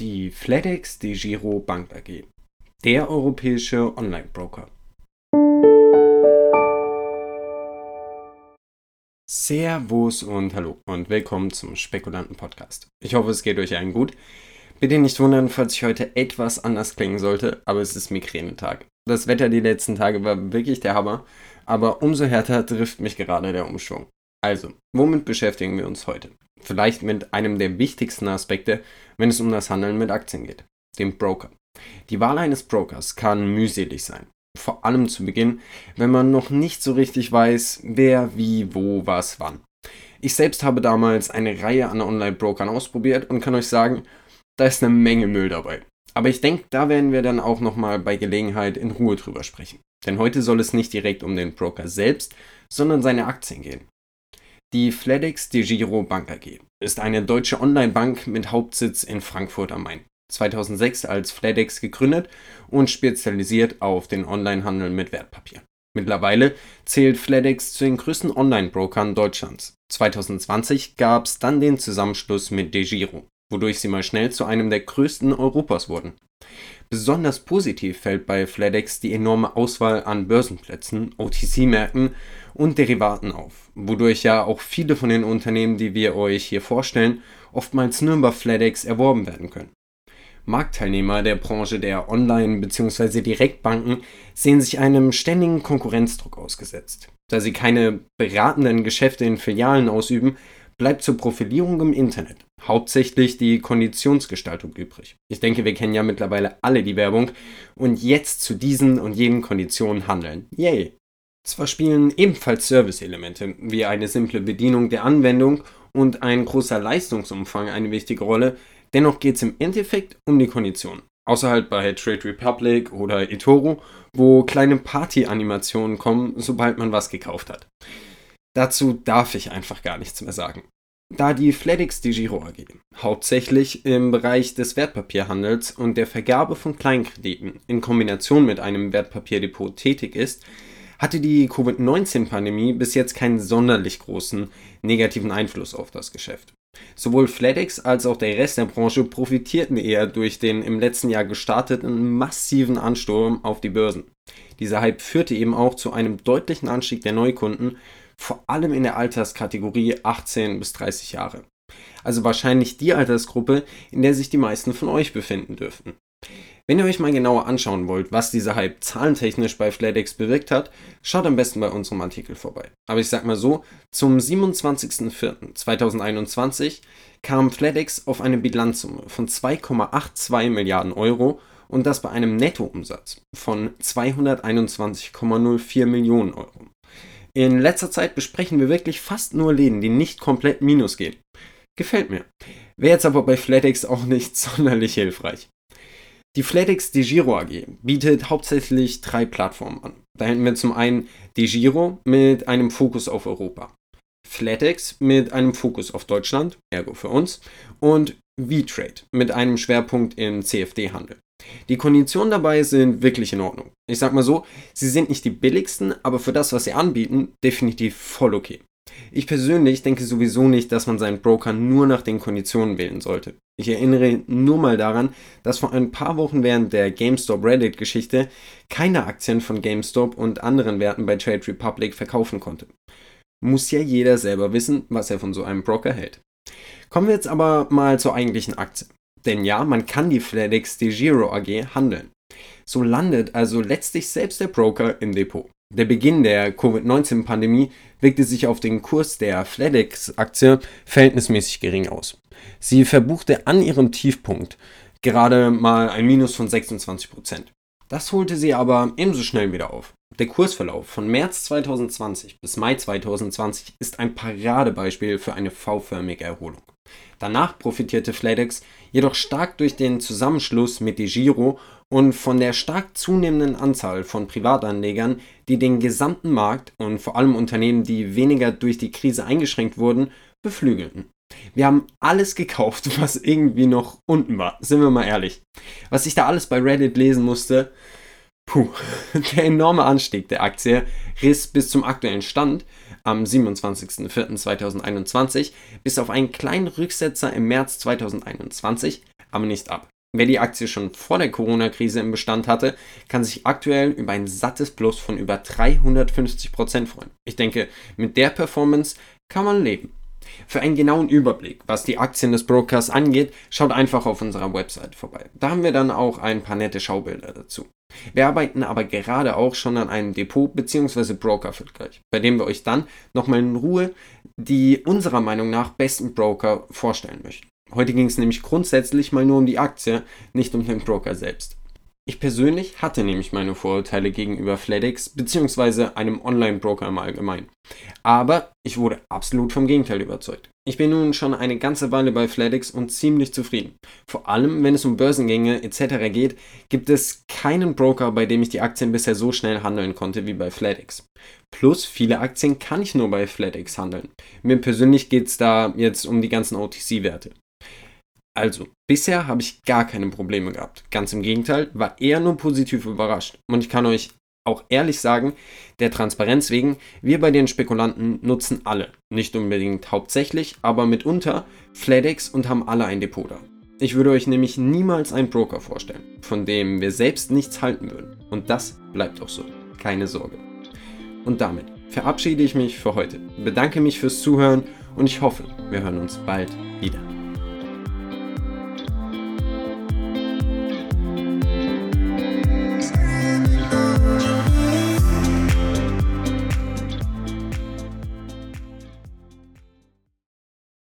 Die FedEx DeGiro Bank AG, der europäische Online-Broker. Servus und hallo und willkommen zum Spekulanten-Podcast. Ich hoffe, es geht euch allen gut. Bitte nicht wundern, falls ich heute etwas anders klingen sollte, aber es ist Migränetag. Das Wetter die letzten Tage war wirklich der Hammer, aber umso härter trifft mich gerade der Umschwung. Also, womit beschäftigen wir uns heute? Vielleicht mit einem der wichtigsten Aspekte, wenn es um das Handeln mit Aktien geht, dem Broker. Die Wahl eines Brokers kann mühselig sein. Vor allem zu Beginn, wenn man noch nicht so richtig weiß, wer, wie, wo, was, wann. Ich selbst habe damals eine Reihe an Online-Brokern ausprobiert und kann euch sagen, da ist eine Menge Müll dabei. Aber ich denke, da werden wir dann auch nochmal bei Gelegenheit in Ruhe drüber sprechen. Denn heute soll es nicht direkt um den Broker selbst, sondern seine Aktien gehen. Die FedEx DeGiro Bank AG ist eine deutsche Online-Bank mit Hauptsitz in Frankfurt am Main. 2006 als FedEx gegründet und spezialisiert auf den Onlinehandel mit Wertpapieren. Mittlerweile zählt FedEx zu den größten Online-Brokern Deutschlands. 2020 gab es dann den Zusammenschluss mit DeGiro, wodurch sie mal schnell zu einem der größten Europas wurden. Besonders positiv fällt bei FedEx die enorme Auswahl an Börsenplätzen, OTC-Märkten und Derivaten auf, wodurch ja auch viele von den Unternehmen, die wir euch hier vorstellen, oftmals nur über FedEx erworben werden können. Marktteilnehmer der Branche der Online- bzw. Direktbanken sehen sich einem ständigen Konkurrenzdruck ausgesetzt. Da sie keine beratenden Geschäfte in Filialen ausüben, bleibt zur Profilierung im Internet hauptsächlich die Konditionsgestaltung übrig. Ich denke, wir kennen ja mittlerweile alle die Werbung und jetzt zu diesen und jenen Konditionen handeln. Yay! Zwar spielen ebenfalls Service-Elemente wie eine simple Bedienung der Anwendung und ein großer Leistungsumfang eine wichtige Rolle, dennoch geht es im Endeffekt um die Konditionen. Außer halt bei Trade Republic oder eToro, wo kleine Party-Animationen kommen, sobald man was gekauft hat. Dazu darf ich einfach gar nichts mehr sagen. Da die FedEx DeGiro AG hauptsächlich im Bereich des Wertpapierhandels und der Vergabe von Kleinkrediten in Kombination mit einem Wertpapierdepot tätig ist, hatte die Covid-19-Pandemie bis jetzt keinen sonderlich großen negativen Einfluss auf das Geschäft. Sowohl FedEx als auch der Rest der Branche profitierten eher durch den im letzten Jahr gestarteten massiven Ansturm auf die Börsen. Dieser Hype führte eben auch zu einem deutlichen Anstieg der Neukunden, vor allem in der Alterskategorie 18 bis 30 Jahre. Also wahrscheinlich die Altersgruppe, in der sich die meisten von euch befinden dürften. Wenn ihr euch mal genauer anschauen wollt, was dieser Hype zahlentechnisch bei FedEx bewirkt hat, schaut am besten bei unserem Artikel vorbei. Aber ich sag mal so, zum 27.04.2021 kam FedEx auf eine Bilanzsumme von 2,82 Milliarden Euro und das bei einem Nettoumsatz von 221,04 Millionen Euro. In letzter Zeit besprechen wir wirklich fast nur Läden, die nicht komplett minus gehen. Gefällt mir. Wäre jetzt aber bei FlatEx auch nicht sonderlich hilfreich. Die FlatEx DeGiro AG bietet hauptsächlich drei Plattformen an. Da hätten wir zum einen DeGiro mit einem Fokus auf Europa, FlatEx mit einem Fokus auf Deutschland, ergo für uns, und VTrade mit einem Schwerpunkt im CFD-Handel. Die Konditionen dabei sind wirklich in Ordnung. Ich sag mal so, sie sind nicht die billigsten, aber für das, was sie anbieten, definitiv voll okay. Ich persönlich denke sowieso nicht, dass man seinen Broker nur nach den Konditionen wählen sollte. Ich erinnere nur mal daran, dass vor ein paar Wochen während der GameStop Reddit-Geschichte keine Aktien von GameStop und anderen Werten bei Trade Republic verkaufen konnte. Muss ja jeder selber wissen, was er von so einem Broker hält. Kommen wir jetzt aber mal zur eigentlichen Aktie. Denn ja, man kann die FedEx DeGiro AG handeln. So landet also letztlich selbst der Broker im Depot. Der Beginn der Covid-19-Pandemie wirkte sich auf den Kurs der FedEx-Aktie verhältnismäßig gering aus. Sie verbuchte an ihrem Tiefpunkt gerade mal ein Minus von 26%. Das holte sie aber ebenso schnell wieder auf. Der Kursverlauf von März 2020 bis Mai 2020 ist ein Paradebeispiel für eine V-förmige Erholung. Danach profitierte FedEx jedoch stark durch den Zusammenschluss mit DeGiro und von der stark zunehmenden Anzahl von Privatanlegern, die den gesamten Markt und vor allem Unternehmen, die weniger durch die Krise eingeschränkt wurden, beflügelten. Wir haben alles gekauft, was irgendwie noch unten war, sind wir mal ehrlich. Was ich da alles bei Reddit lesen musste, puh, der enorme Anstieg der Aktie riss bis zum aktuellen Stand am 27.04.2021 bis auf einen kleinen Rücksetzer im März 2021 aber nicht ab. Wer die Aktie schon vor der Corona-Krise im Bestand hatte, kann sich aktuell über ein sattes Plus von über 350% freuen. Ich denke, mit der Performance kann man leben. Für einen genauen Überblick, was die Aktien des Brokers angeht, schaut einfach auf unserer Website vorbei. Da haben wir dann auch ein paar nette Schaubilder dazu. Wir arbeiten aber gerade auch schon an einem Depot bzw. Broker-Vergleich, bei dem wir euch dann nochmal in Ruhe die unserer Meinung nach besten Broker vorstellen möchten. Heute ging es nämlich grundsätzlich mal nur um die Aktie, nicht um den Broker selbst. Ich persönlich hatte nämlich meine Vorurteile gegenüber FedEx bzw. einem Online-Broker im Allgemeinen. Aber ich wurde absolut vom Gegenteil überzeugt. Ich bin nun schon eine ganze Weile bei FedEx und ziemlich zufrieden. Vor allem, wenn es um Börsengänge etc. geht, gibt es keinen Broker, bei dem ich die Aktien bisher so schnell handeln konnte wie bei FedEx. Plus, viele Aktien kann ich nur bei FedEx handeln. Mir persönlich geht es da jetzt um die ganzen OTC-Werte. Also, bisher habe ich gar keine Probleme gehabt. Ganz im Gegenteil, war eher nur positiv überrascht. Und ich kann euch auch ehrlich sagen, der Transparenz wegen, wir bei den Spekulanten nutzen alle, nicht unbedingt hauptsächlich, aber mitunter FedEx und haben alle ein Depot da. Ich würde euch nämlich niemals einen Broker vorstellen, von dem wir selbst nichts halten würden. Und das bleibt auch so. Keine Sorge. Und damit verabschiede ich mich für heute, bedanke mich fürs Zuhören und ich hoffe, wir hören uns bald wieder.